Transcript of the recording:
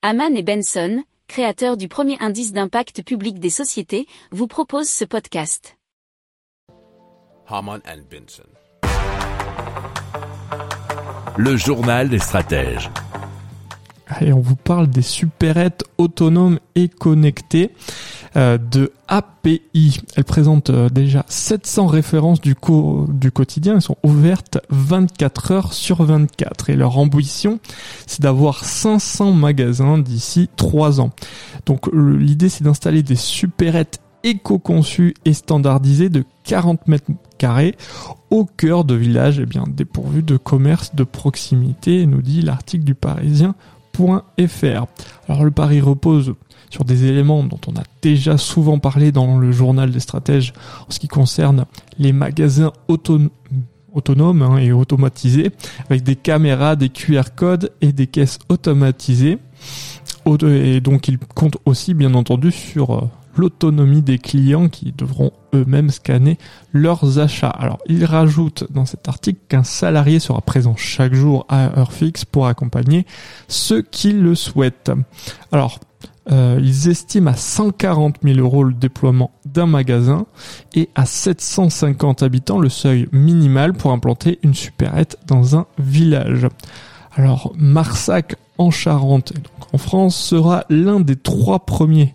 Haman et Benson, créateurs du premier indice d'impact public des sociétés, vous proposent ce podcast. Haman and Benson. Le journal des stratèges. Allez, on vous parle des supérettes autonomes et connectées de API. Elles présentent euh, déjà 700 références du, co du quotidien. Elles sont ouvertes 24 heures sur 24. Et leur ambition, c'est d'avoir 500 magasins d'ici 3 ans. Donc l'idée, c'est d'installer des supérettes éco-conçues et standardisées de 40 mètres carrés au cœur de villages eh bien, dépourvus de commerce de proximité, nous dit l'article du Parisien alors le pari repose sur des éléments dont on a déjà souvent parlé dans le journal des stratèges en ce qui concerne les magasins autonomes hein, et automatisés avec des caméras, des QR codes et des caisses automatisées. Et donc il compte aussi bien entendu sur euh, l'autonomie des clients qui devront eux-mêmes scanner leurs achats. Alors, il rajoute dans cet article qu'un salarié sera présent chaque jour à heure fixe pour accompagner ceux qui le souhaitent. Alors, euh, ils estiment à 140 000 euros le déploiement d'un magasin et à 750 habitants le seuil minimal pour implanter une supérette dans un village. Alors, Marsac en Charente, donc en France, sera l'un des trois premiers